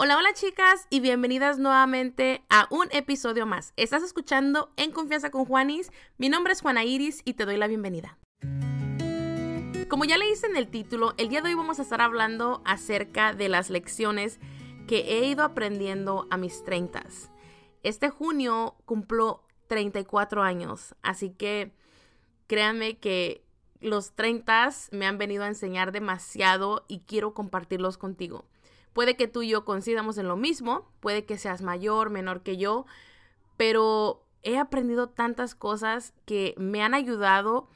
Hola, hola chicas y bienvenidas nuevamente a un episodio más. Estás escuchando En Confianza con Juanis. Mi nombre es Juana Iris y te doy la bienvenida. Como ya leíste en el título, el día de hoy vamos a estar hablando acerca de las lecciones que he ido aprendiendo a mis 30. Este junio cumplo 34 años, así que créanme que los 30 me han venido a enseñar demasiado y quiero compartirlos contigo. Puede que tú y yo coincidamos en lo mismo, puede que seas mayor, menor que yo, pero he aprendido tantas cosas que me han ayudado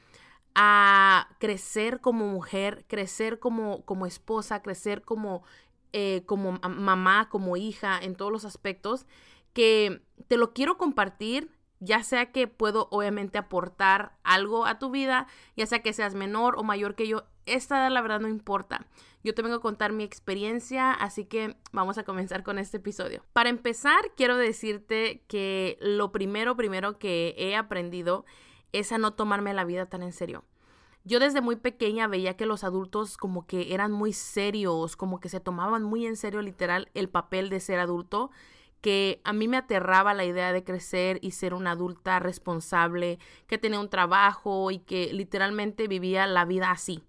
a crecer como mujer, crecer como, como esposa, crecer como, eh, como mamá, como hija, en todos los aspectos, que te lo quiero compartir ya sea que puedo obviamente aportar algo a tu vida, ya sea que seas menor o mayor que yo, esta la verdad no importa. Yo te vengo a contar mi experiencia, así que vamos a comenzar con este episodio. Para empezar, quiero decirte que lo primero, primero que he aprendido es a no tomarme la vida tan en serio. Yo desde muy pequeña veía que los adultos como que eran muy serios, como que se tomaban muy en serio literal el papel de ser adulto que a mí me aterraba la idea de crecer y ser una adulta responsable, que tenía un trabajo y que literalmente vivía la vida así.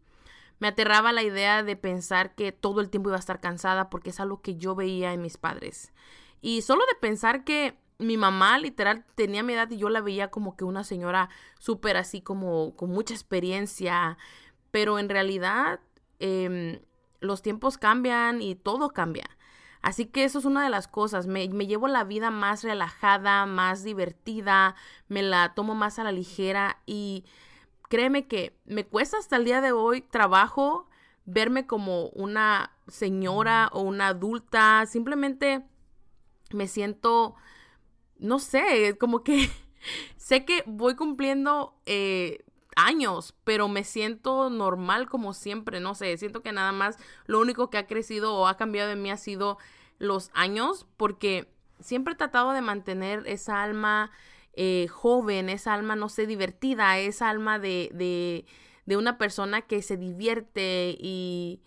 Me aterraba la idea de pensar que todo el tiempo iba a estar cansada porque es algo que yo veía en mis padres. Y solo de pensar que mi mamá literal tenía mi edad y yo la veía como que una señora súper así como con mucha experiencia, pero en realidad em, los tiempos cambian y todo cambia. Así que eso es una de las cosas. Me, llevo la vida más relajada, más divertida, me la tomo más a la ligera y créeme que me cuesta hasta el día de hoy trabajo verme como una señora o una adulta. Simplemente me siento, no sé, como que sé que voy cumpliendo eh, años, pero me siento normal como siempre, no sé, siento que nada más lo único que ha crecido o ha cambiado de mí ha sido los años, porque siempre he tratado de mantener esa alma eh, joven, esa alma, no sé, divertida, esa alma de, de, de una persona que se divierte y,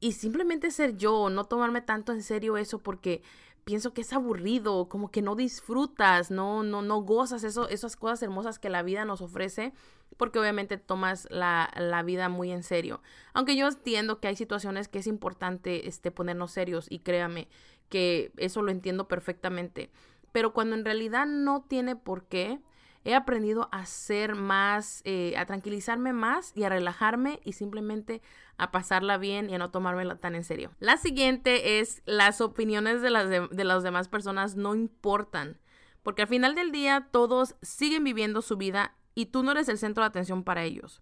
y simplemente ser yo, no tomarme tanto en serio eso porque pienso que es aburrido, como que no disfrutas, no, no, no gozas eso, esas cosas hermosas que la vida nos ofrece, porque obviamente tomas la, la, vida muy en serio. Aunque yo entiendo que hay situaciones que es importante este, ponernos serios y créame que eso lo entiendo perfectamente. Pero cuando en realidad no tiene por qué, he aprendido a ser más, eh, a tranquilizarme más y a relajarme y simplemente a pasarla bien y a no tomármela tan en serio. La siguiente es las opiniones de las, de, las demás personas no importan, porque al final del día todos siguen viviendo su vida y tú no eres el centro de atención para ellos.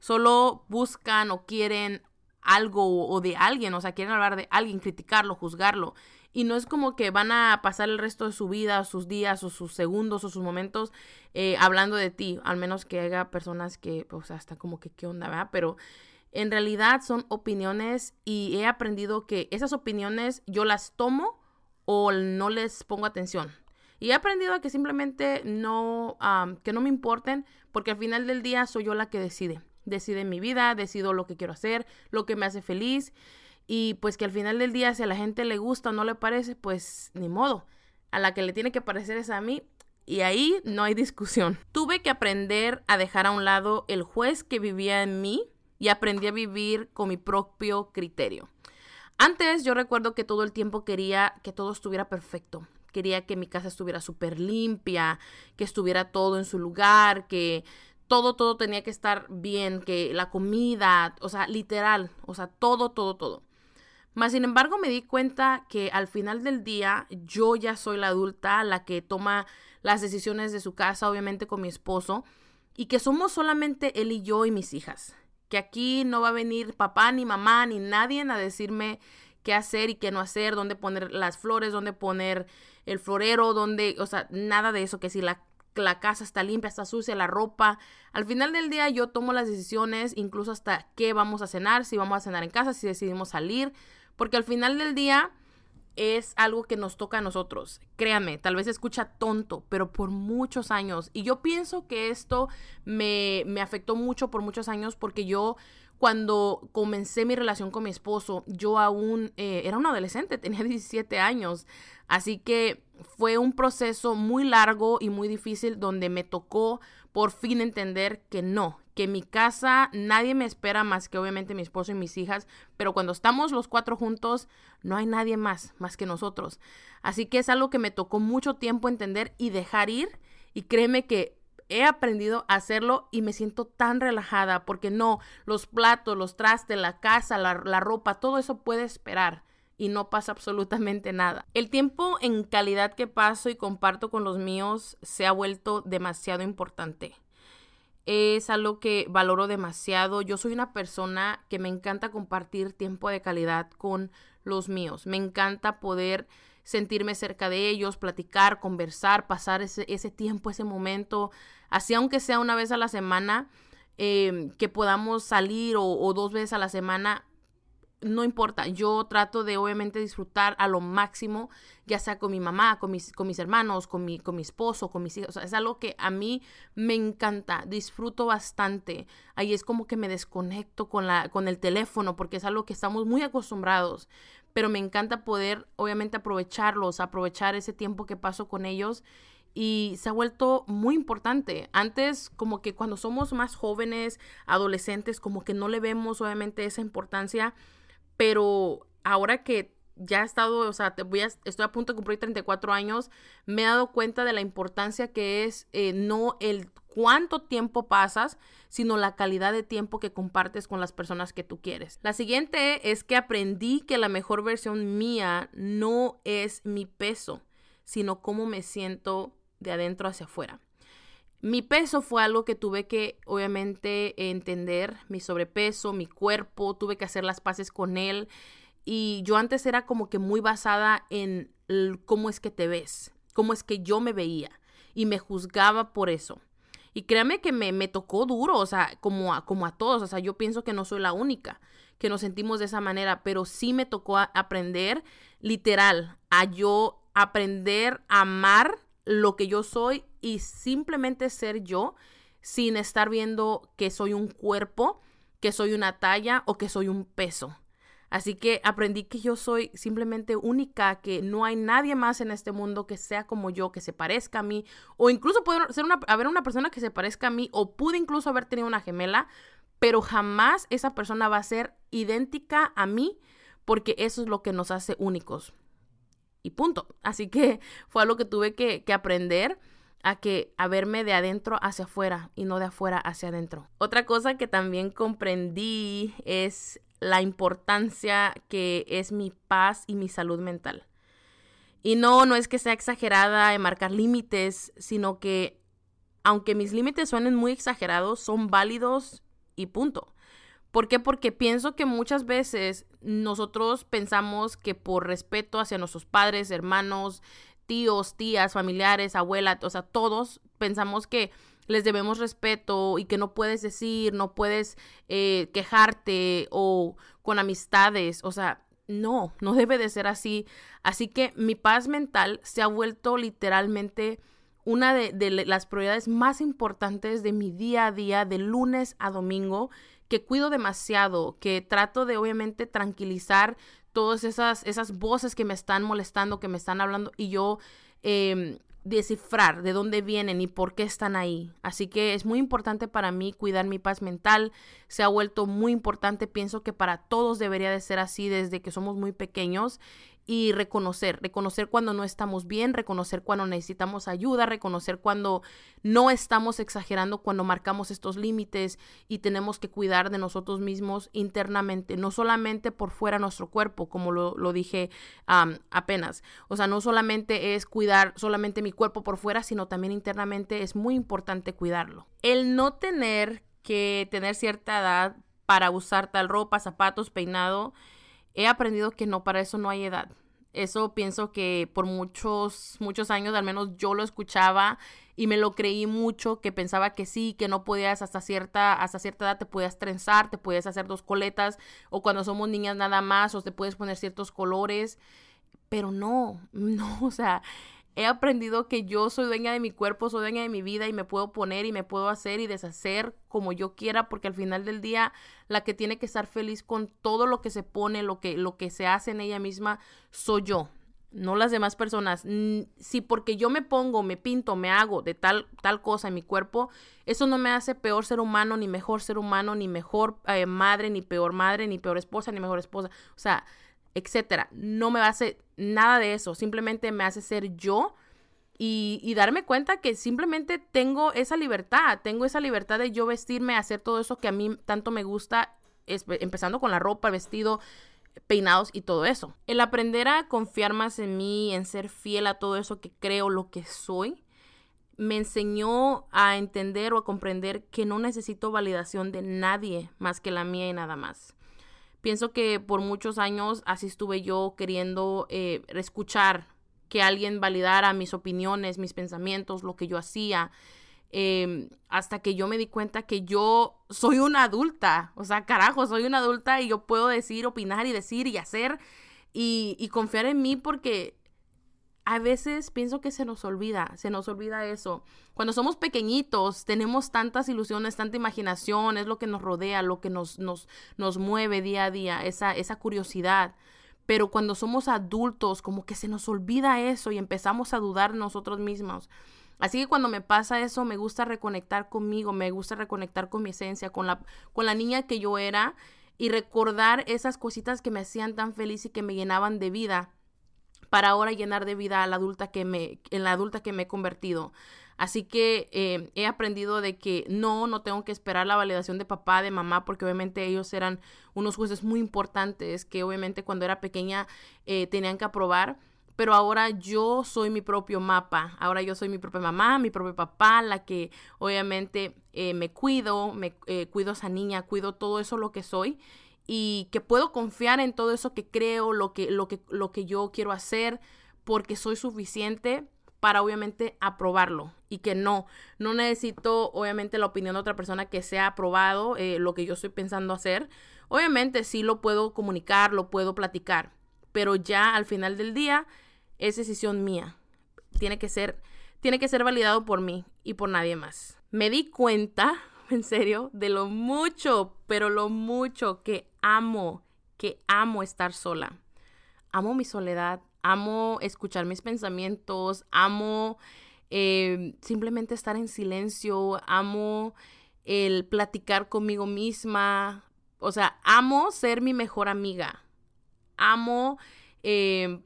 Solo buscan o quieren algo o de alguien, o sea, quieren hablar de alguien, criticarlo, juzgarlo y no es como que van a pasar el resto de su vida, sus días sus segundos o sus momentos eh, hablando de ti, al menos que haya personas que, o sea, hasta como que qué onda, ¿verdad? Pero en realidad son opiniones y he aprendido que esas opiniones yo las tomo o no les pongo atención. Y he aprendido a que simplemente no, que no me importen, porque al final del día soy yo la que decide. Decide mi vida, decido lo que quiero hacer, lo que me hace feliz y pues que al final del día si a la gente le gusta o no le parece, pues ni modo. A la que le tiene que parecer es a mí y ahí no hay discusión. Tuve que aprender a dejar a un lado el juez que vivía en mí y aprendí a vivir con mi propio criterio. Antes yo recuerdo que todo el tiempo quería que todo estuviera perfecto. Quería que mi casa estuviera súper limpia, que estuviera todo en su lugar, que todo, todo tenía que estar bien, que la comida, o sea, literal, o sea, todo, todo, todo. Más sin embargo, me di cuenta que al final del día yo ya soy la adulta, la que toma las decisiones de su casa, obviamente con mi esposo, y que somos solamente él y yo y mis hijas. Que aquí no va a venir papá, ni mamá, ni nadie a decirme qué hacer y qué no hacer, dónde poner las flores, dónde poner el florero, dónde, o sea, nada de eso, que si la, la casa está limpia, está sucia, la ropa. Al final del día yo tomo las decisiones, incluso hasta qué vamos a cenar, si vamos a cenar en casa, si decidimos salir, porque al final del día es algo que nos toca a nosotros. Créame, tal vez escucha tonto, pero por muchos años. Y yo pienso que esto me, me afectó mucho por muchos años porque yo cuando comencé mi relación con mi esposo, yo aún eh, era un adolescente, tenía 17 años. Así que fue un proceso muy largo y muy difícil donde me tocó por fin entender que no, que en mi casa nadie me espera más que obviamente mi esposo y mis hijas, pero cuando estamos los cuatro juntos no hay nadie más más que nosotros. Así que es algo que me tocó mucho tiempo entender y dejar ir y créeme que he aprendido a hacerlo y me siento tan relajada porque no, los platos, los trastes, la casa, la, ropa, todo eso puede esperar y no pasa absolutamente nada. El tiempo en calidad que paso y comparto con los míos se ha vuelto demasiado importante. Es algo que valoro demasiado. Yo soy una persona que me encanta compartir tiempo de calidad con los míos. Me encanta poder sentirme cerca de ellos, platicar, conversar, pasar ese, ese tiempo, ese momento, así aunque sea una vez a la semana, em, que podamos salir o, dos veces a la semana, no importa, yo trato de obviamente disfrutar a lo máximo, ya sea con mi mamá, con mis, con mis hermanos, con mi, con mi esposo, con mis hijos, es algo que a mí me encanta, disfruto bastante, ahí es como que me desconecto con, la, con el teléfono, porque es algo que estamos muy acostumbrados, pero me encanta poder obviamente aprovecharlos, aprovechar ese tiempo que paso con ellos y se ha vuelto muy importante. Antes, como que cuando somos más jóvenes, adolescentes, como que no le vemos obviamente esa importancia, pero ahora que ya he estado, o sea, voy estoy a punto de cumplir 34 años, me he dado cuenta de la importancia que es eh, no el cuánto tiempo pasas, sino la calidad de tiempo que compartes con las personas que tú quieres. La siguiente es que aprendí que la mejor versión mía no es mi peso, sino cómo me siento de adentro hacia afuera. Mi peso fue algo que tuve que obviamente entender, mi sobrepeso, mi cuerpo, tuve que hacer las paces con él y yo antes era como que muy basada en cómo es que te ves, cómo es que yo me veía y me juzgaba por eso. Y créame que me, me tocó duro, o sea, como a, como a todos, o sea, yo pienso que no soy la única que nos sentimos de esa manera, pero sí me tocó aprender literal a yo aprender a amar lo que yo soy y simplemente ser yo sin estar viendo que soy un cuerpo, que soy una talla o que soy un peso. Así que aprendí que yo soy simplemente única, que no hay nadie más en este mundo que sea como yo, que se parezca a mí, o incluso puede ser una, haber una persona que se parezca a mí, o pude incluso haber tenido una gemela, pero jamás esa persona va a ser idéntica a mí, porque eso es lo que nos hace únicos. Y punto. Así que fue algo que tuve que, que aprender a que a verme de adentro hacia afuera y no de afuera hacia adentro. Otra cosa que también comprendí es la importancia que es mi paz y mi salud mental. Y no, no es que sea exagerada en marcar límites, sino que aunque mis límites suenen muy exagerados, son válidos y punto. ¿Por qué? Porque pienso que muchas veces nosotros pensamos que por respeto hacia nuestros padres, hermanos, tíos, tías, familiares, abuelas, o sea, todos pensamos que les debemos respeto y que no puedes decir, no puedes eh, quejarte o con amistades, o sea, no, no debe de ser así. Así que mi paz mental se ha vuelto literalmente una de, de, las prioridades más importantes de mi día a día, de lunes a domingo, que cuido demasiado, que trato de obviamente tranquilizar todas esas, esas voces que me están molestando, que me están hablando y yo eh, descifrar de dónde vienen y por qué están ahí. Así que es muy importante para mí cuidar mi paz mental. Se ha vuelto muy importante, pienso que para todos debería de ser así desde que somos muy pequeños y reconocer, reconocer cuando no estamos bien, reconocer cuando necesitamos ayuda, reconocer cuando no estamos exagerando, cuando marcamos estos límites y tenemos que cuidar de nosotros mismos internamente, no solamente por fuera nuestro cuerpo, como lo, dije apenas. O sea, no solamente es cuidar solamente mi cuerpo por fuera, sino también internamente es muy importante cuidarlo. El no tener que tener cierta edad para usar tal ropa, zapatos, peinado, he aprendido que no, para eso no hay edad. Eso pienso que por muchos, muchos años, al menos yo lo escuchaba y me lo creí mucho, que pensaba que sí, que no podías hasta cierta, hasta cierta edad te podías trenzar, te podías hacer dos coletas, o cuando somos niñas nada más, o te puedes poner ciertos colores. Pero no, no, o sea, he aprendido que yo soy dueña de mi cuerpo, soy dueña de mi vida y me puedo poner y me puedo hacer y deshacer como yo quiera, porque al final del día la que tiene que estar feliz con todo lo que se pone, lo que, lo que se hace en ella misma, soy yo, no las demás personas. Si porque yo me pongo, me pinto, me hago de tal, tal cosa en mi cuerpo, eso no me hace peor ser humano, ni mejor ser humano, ni mejor eh, madre, ni peor madre, ni peor esposa, ni mejor esposa. O sea, etcétera. No me hace nada de eso. Simplemente me hace ser yo y, darme cuenta que simplemente tengo esa libertad. Tengo esa libertad de yo vestirme, hacer todo eso que a mí tanto me gusta, empezando con la ropa, vestido, peinados y todo eso. El aprender a confiar más en mí, en ser fiel a todo eso que creo, lo que soy, me enseñó a entender o a comprender que no necesito validación de nadie más que la mía y nada más. Pienso que por muchos años así estuve yo queriendo eh, escuchar que alguien validara mis opiniones, mis pensamientos, lo que yo hacía, em, hasta que yo me di cuenta que yo soy una adulta, o sea, carajo, soy una adulta y yo puedo decir, opinar y decir y hacer y, y confiar en mí porque a veces pienso que se nos olvida, se nos olvida eso. Cuando somos pequeñitos tenemos tantas ilusiones, tanta imaginación, es lo que nos rodea, lo que nos, nos, nos mueve día a día, esa, esa curiosidad. Pero cuando somos adultos, como que se nos olvida eso y empezamos a dudar nosotros mismos. Así que cuando me pasa eso, me gusta reconectar conmigo, me gusta reconectar con mi esencia, con la, con la niña que yo era y recordar esas cositas que me hacían tan feliz y que me llenaban de vida para ahora llenar de vida a la adulta que me, en la adulta que me he convertido. Así que eh, he aprendido de que no, no tengo que esperar la validación de papá, de mamá, porque obviamente ellos eran unos jueces muy importantes que obviamente cuando era pequeña eh, tenían que aprobar. Pero ahora yo soy mi propio mapa. Ahora yo soy mi propia mamá, mi propio papá, la que obviamente eh, me cuido, me cuido a esa niña, cuido todo eso lo que soy y que puedo confiar en todo eso que creo, lo que, lo que, lo que yo quiero hacer, porque soy suficiente para obviamente aprobarlo y que no, no necesito obviamente la opinión de otra persona que sea aprobado eh, lo que yo estoy pensando hacer. Obviamente sí lo puedo comunicar, lo puedo platicar, pero ya al final del día es decisión mía. Tiene que ser, tiene que ser validado por mí y por nadie más. Me di cuenta en serio, de lo mucho, pero lo mucho que amo, que amo estar sola. Amo mi soledad, amo escuchar mis pensamientos, amo eh, simplemente estar en silencio, amo el platicar conmigo misma, o sea, amo ser mi mejor amiga, amo eh,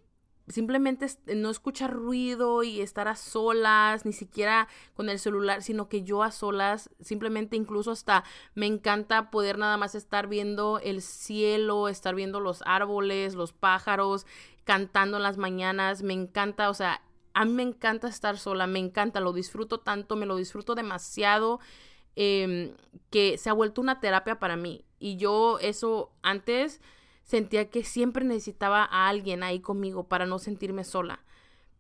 simplemente no escuchar ruido y estar a solas, ni siquiera con el celular, sino que yo a solas, simplemente incluso hasta me encanta poder nada más estar viendo el cielo, estar viendo los árboles, los pájaros, cantando en las mañanas, me encanta, o sea, a mí me encanta estar sola, me encanta, lo disfruto tanto, me lo disfruto demasiado, em, que se ha vuelto una terapia para mí. Y yo eso antes sentía que siempre necesitaba a alguien ahí conmigo para no sentirme sola.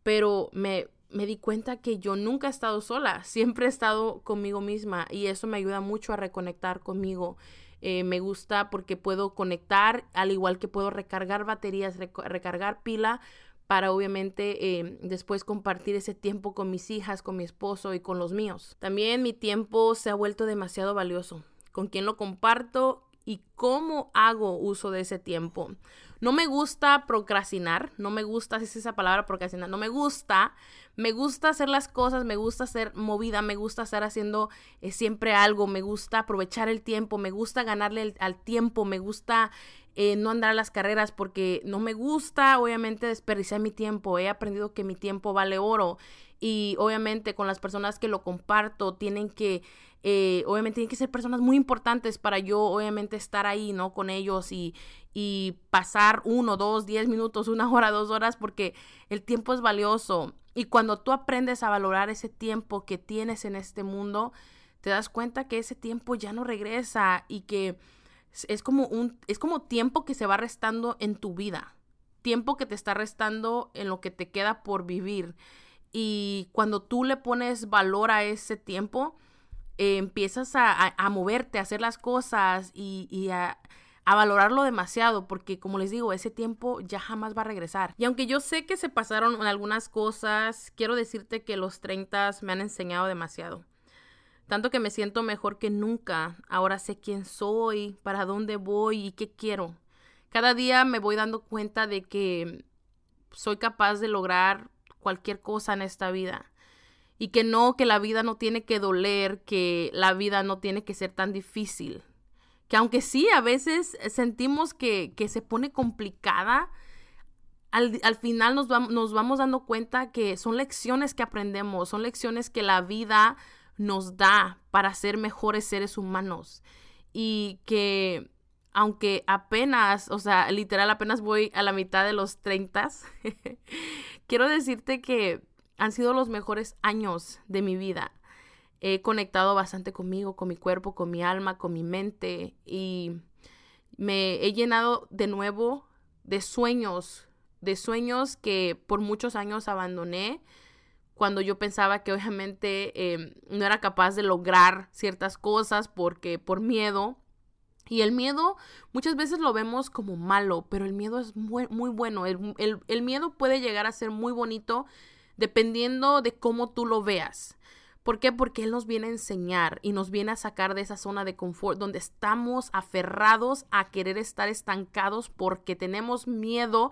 Pero me, me di cuenta que yo nunca he estado sola, siempre he estado conmigo misma y eso me ayuda mucho a reconectar conmigo. Eh, me gusta porque puedo conectar, al igual que puedo recargar baterías, recargar pila para obviamente eh, después compartir ese tiempo con mis hijas, con mi esposo y con los míos. También mi tiempo se ha vuelto demasiado valioso. Con quién lo comparto y cómo hago uso de ese tiempo. No me gusta procrastinar, no me gusta, es esa palabra procrastinar, no me gusta, me gusta hacer las cosas, me gusta ser movida, me gusta estar haciendo eh, siempre algo, me gusta aprovechar el tiempo, me gusta ganarle al tiempo, me gusta eh, no andar a las carreras porque no me gusta, obviamente, desperdiciar mi tiempo. He aprendido que mi tiempo vale oro y obviamente con las personas que lo comparto tienen que eh, obviamente tienen que ser personas muy importantes para yo obviamente estar ahí, ¿no? Con ellos y, y pasar uno, dos, diez minutos, una hora, dos horas, porque el tiempo es valioso. Y cuando tú aprendes a valorar ese tiempo que tienes en este mundo, te das cuenta que ese tiempo ya no regresa y que es como un es como tiempo que se va restando en tu vida, tiempo que te está restando en lo que te queda por vivir. Y cuando tú le pones valor a ese tiempo, eh, empiezas a, moverte, a hacer las cosas y, a, a valorarlo demasiado porque como les digo, ese tiempo ya jamás va a regresar. Y aunque yo sé que se pasaron algunas cosas, quiero decirte que los 30 me han enseñado demasiado. Tanto que me siento mejor que nunca. Ahora sé quién soy, para dónde voy y qué quiero. Cada día me voy dando cuenta de que soy capaz de lograr cualquier cosa en esta vida. Y que no, que la vida no tiene que doler, que la vida no tiene que ser tan difícil que aunque sí, a veces sentimos que, se pone complicada, al, final nos, nos vamos dando cuenta que son lecciones que aprendemos, son lecciones que la vida nos da para ser mejores seres humanos. Y que aunque apenas, o sea, literal apenas voy a la mitad de los 30, quiero decirte que han sido los mejores años de mi vida he conectado bastante conmigo, con mi cuerpo, con mi alma, con mi mente y me he llenado de nuevo de sueños, de sueños que por muchos años abandoné cuando yo pensaba que obviamente em, no era capaz de lograr ciertas cosas porque por miedo. Y el miedo muchas veces lo vemos como malo, pero el miedo es muy, muy bueno. el miedo puede llegar a ser muy bonito dependiendo de cómo tú lo veas. ¿Por qué? Porque Él nos viene a enseñar y nos viene a sacar de esa zona de confort donde estamos aferrados a querer estar estancados porque tenemos miedo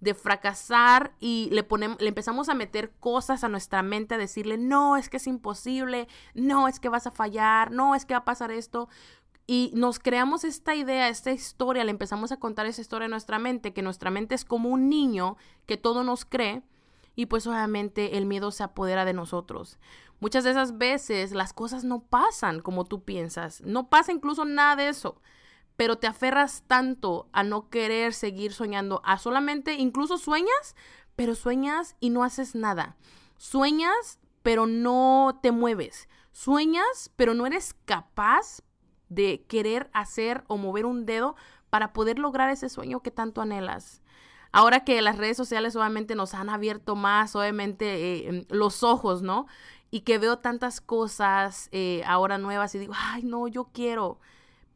de fracasar y le ponemos, le empezamos a meter cosas a nuestra mente, a decirle, no, es que es imposible, no, es que vas a fallar, no, es que va a pasar esto. Y nos creamos esta idea, esta historia, le empezamos a contar esa historia a nuestra mente, que nuestra mente es como un niño que todo nos cree y pues obviamente el miedo se apodera de nosotros. Muchas de esas veces las cosas no pasan como tú piensas, no pasa incluso nada de eso, pero te aferras tanto a no querer seguir soñando, a solamente, incluso sueñas, pero sueñas y no haces nada. Sueñas, pero no te mueves. Sueñas, pero no eres capaz de querer hacer o mover un dedo para poder lograr ese sueño que tanto anhelas. Ahora que las redes sociales obviamente nos han abierto más, obviamente, eh, los ojos, ¿no? y que veo tantas cosas eh, ahora nuevas y digo, ay, no, yo quiero,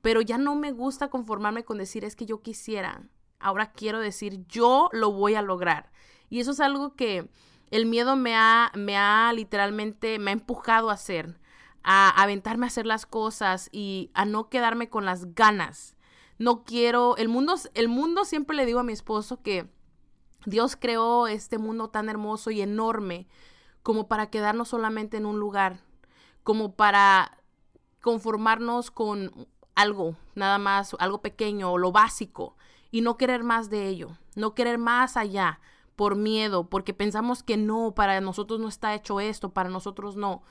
pero ya no me gusta conformarme con decir es que yo quisiera. Ahora quiero decir, yo lo voy a lograr. Y eso es algo que el miedo me ha, me ha literalmente, me ha empujado a hacer, a aventarme a hacer las cosas y a no quedarme con las ganas. No quiero, el mundo, el mundo siempre le digo a mi esposo que Dios creó este mundo tan hermoso y enorme como para quedarnos solamente en un lugar, como para conformarnos con algo, nada más, algo pequeño o lo básico, y no querer más de ello, no querer más allá por miedo, porque pensamos que no, para nosotros no está hecho esto, para nosotros no.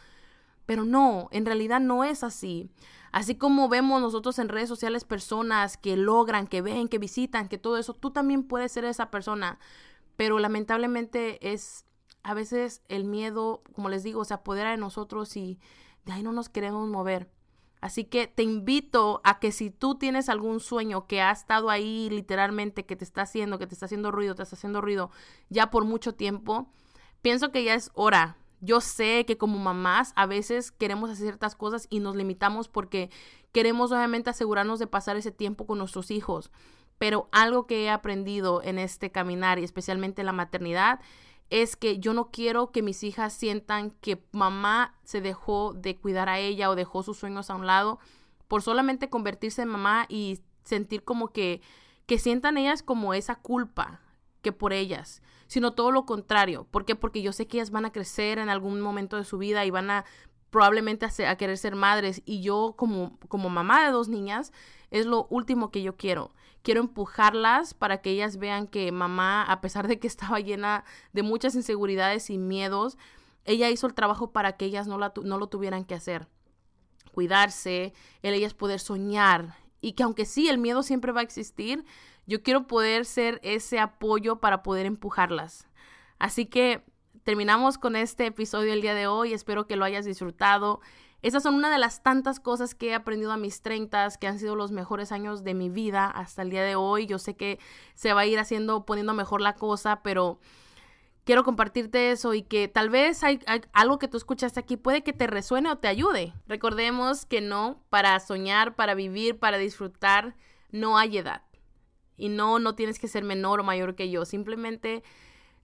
Pero no, en realidad no es así. Así como vemos nosotros en redes sociales personas que logran, que ven, que visitan, que todo eso, tú también puedes ser esa persona. Pero lamentablemente es a veces el miedo, como les digo, se apodera de nosotros y de ahí no nos queremos mover. Así que te invito a que si tú tienes algún sueño que ha estado ahí literalmente, que te está haciendo, que te está haciendo ruido, te está haciendo ruido ya por mucho tiempo, pienso que ya es hora. Yo sé que como mamás a veces queremos hacer ciertas cosas y nos limitamos porque queremos obviamente asegurarnos de pasar ese tiempo con nuestros hijos. Pero algo que he aprendido en este caminar y especialmente en la maternidad es que yo no quiero que mis hijas sientan que mamá se dejó de cuidar a ella o dejó sus sueños a un lado por solamente convertirse en mamá y sentir como que, que sientan ellas como esa culpa que por ellas, sino todo lo contrario. ¿Por qué? Porque yo sé que ellas van a crecer en algún momento de su vida y van a probablemente a, querer ser madres y yo como, como mamá de dos niñas es lo último que yo quiero quiero empujarlas para que ellas vean que mamá, a pesar de que estaba llena de muchas inseguridades y miedos, ella hizo el trabajo para que ellas no, no lo tuvieran que hacer. Cuidarse, el ellas poder soñar. Y que aunque sí, el miedo siempre va a existir, yo quiero poder ser ese apoyo para poder empujarlas. Así que terminamos con este episodio el día de hoy. Espero que lo hayas disfrutado. Esas son una de las tantas cosas que he aprendido a mis 30, que han sido los mejores años de mi vida hasta el día de hoy. Yo sé que se va a ir haciendo, poniendo mejor la cosa, pero quiero compartirte eso y que tal vez hay, algo que tú escuchaste aquí puede que te resuene o te ayude. Recordemos que no, para soñar, para vivir, para disfrutar, no hay edad. Y no, no tienes que ser menor o mayor que yo. Simplemente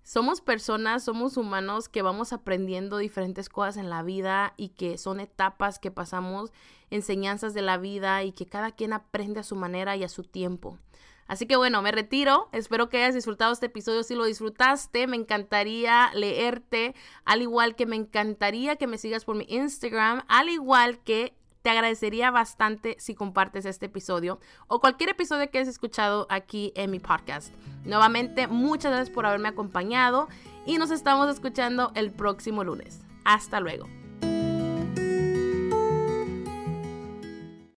somos personas, somos humanos que vamos aprendiendo diferentes cosas en la vida y que son etapas que pasamos, enseñanzas de la vida y que cada quien aprende a su manera y a su tiempo. Así que bueno, me retiro. Espero que hayas disfrutado este episodio. Si lo disfrutaste, me encantaría leerte, al igual que me encantaría que me sigas por mi Instagram, al igual que te agradecería bastante si compartes este episodio o cualquier episodio que hayas escuchado aquí en mi podcast. Nuevamente, muchas gracias por haberme acompañado y nos estamos escuchando el próximo lunes. Hasta luego.